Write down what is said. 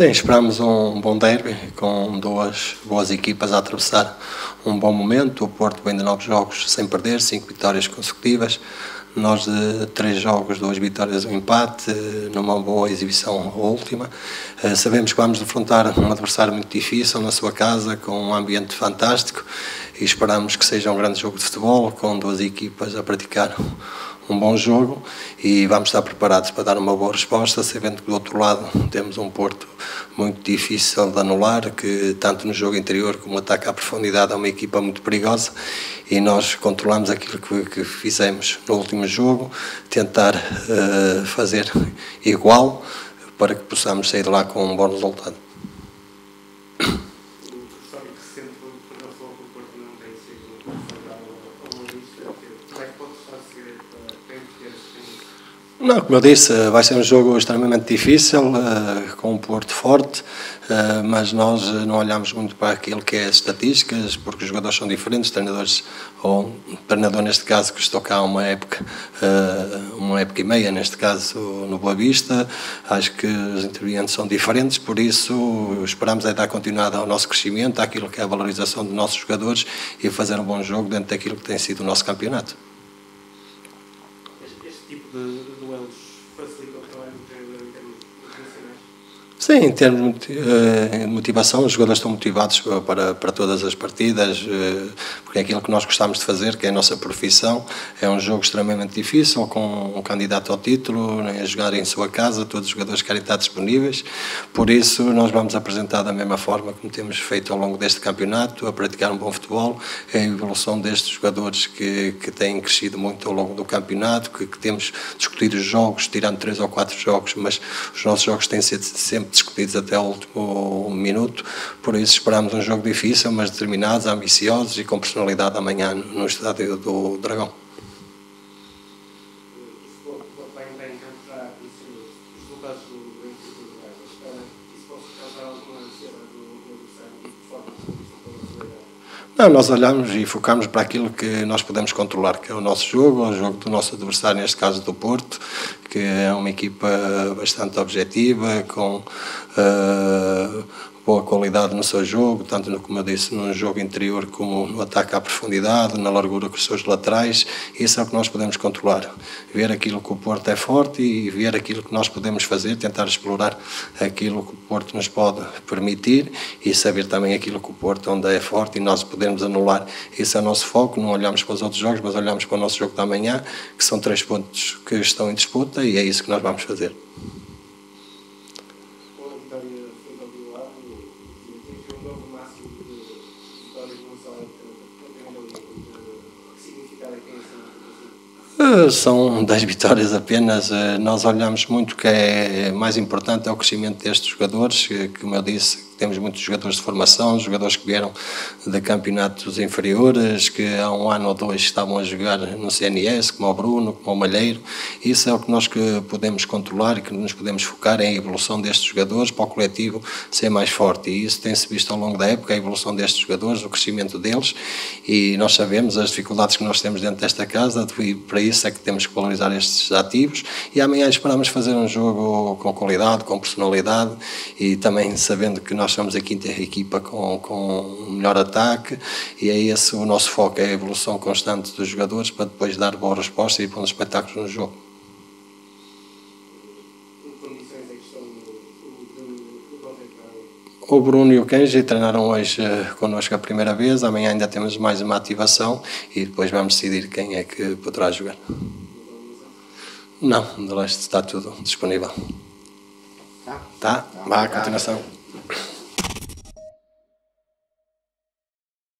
Sim, esperamos um bom derby com duas boas equipas a atravessar um bom momento. O Porto vem de nove jogos sem perder, cinco vitórias consecutivas. Nós de três jogos, duas vitórias, um empate, numa boa exibição última. Eh, sabemos que vamos defrontar um adversário muito difícil na sua casa, com um ambiente fantástico e esperamos que seja um grande jogo de futebol, com duas equipas a praticar um bom jogo e vamos estar preparados para dar uma boa resposta, sabendo que do outro lado temos um Porto muito difícil de anular, que tanto no jogo interior como no ataque à profundidade é uma equipa muito perigosa e nós controlamos aquilo que, que fizemos no último jogo, tentar uh, fazer igual para que possamos sair de lá com um bom resultado. Não, como eu disse, vai ser um jogo extremamente difícil, uh, com um Porto forte, uh, mas nós não olhamos muito para aquilo que é as estatísticas, porque os jogadores são diferentes, treinadores, ou treinador neste caso que estou cá uma época, uma época e meia, neste caso no Boa Vista, acho que os intervenientes são diferentes, por isso esperamos é dar continuidade ao nosso crescimento, àquilo que é a valorização dos nossos jogadores e fazer um bom jogo dentro daquilo que tem sido o nosso campeonato. Este, tipo de duelos facilita o trabalho do treinador em termos internacionais? Sim, em termos de uh, motivação, os jogadores estão motivados para, para todas as partidas, uh, porque é aquilo que nós gostamos de fazer, que é a nossa profissão. É um jogo extremamente difícil, com um candidato ao título, né, a jogar em sua casa, todos os jogadores querem estar disponíveis. Por isso, nós vamos apresentar da mesma forma como temos feito ao longo deste campeonato, a praticar um bom futebol, a evolução destes jogadores que, que têm crescido muito ao longo do campeonato, que, que temos discutido os jogos, tirando três ou quatro jogos, mas os nossos jogos têm sido sempre discutidos até o último minuto, por isso esperamos um jogo difícil, mas determinados, ambiciosos e com personalidade amanhã no estádio do Dragão. O futebol vai entrar em campo já conhecendo os resultados do Benfica e do Braga. Espera que isso possa causar alguma ansiedade no no adversário e de forma que isso não pode acelerar. Não, nós olhamos e focamos para aquilo que nós podemos controlar, que é o nosso jogo, o jogo do nosso adversário, neste caso do Porto, que é uma equipa bastante objetiva, com uh, boa qualidade no seu jogo, tanto no, como eu disse, no jogo interior como no ataque à profundidade, na largura com os seus laterais. Isso é o que nós podemos controlar. Ver aquilo que o Porto é forte e ver aquilo que nós podemos fazer, tentar explorar aquilo que o Porto nos pode permitir e saber também aquilo que o Porto onde é forte e nós podemos anular. Esse é o nosso foco, não olhamos para os outros jogos, mas olhamos para o nosso jogo da manhã, que são três pontos que estão em disputa e é isso que nós vamos fazer. Com a vitória frente ao Rio Ave, atingiu um novo máximo de vitórias numa só época na Primeira Liga. Que significado é que tem essa Eh, São 10 vitórias apenas. Eh, Nós olhamos muito que é mais importante é o crescimento destes jogadores, que, como eu disse, temos muitos jogadores de formação, jogadores que vieram de campeonatos inferiores, que há um ano ou dois estavam a jogar no CNS, como o Bruno, como o Malheiro. Isso é o que nós que podemos controlar e que nos podemos focar a evolução destes jogadores para o coletivo ser mais forte. E isso tem-se visto ao longo da época, a evolução destes jogadores, o crescimento deles, e nós sabemos as dificuldades que nós temos dentro desta casa, e para isso é que temos que valorizar estes ativos. E amanhã esperamos fazer um jogo com qualidade, com personalidade e também sabendo que nós somos a quinta equipa com, com um melhor ataque, e é esse o nosso foco, é a evolução constante dos jogadores para depois dar boa resposta e bons espetáculos no jogo. O Bruno e o? O o Kenji treinaram hoje eh, connosco a primeira vez, amanhã ainda temos mais uma ativação e depois vamos decidir quem é que poderá jogar. Não, de resto está tudo disponível. Tá? Tá? Vá, continuação.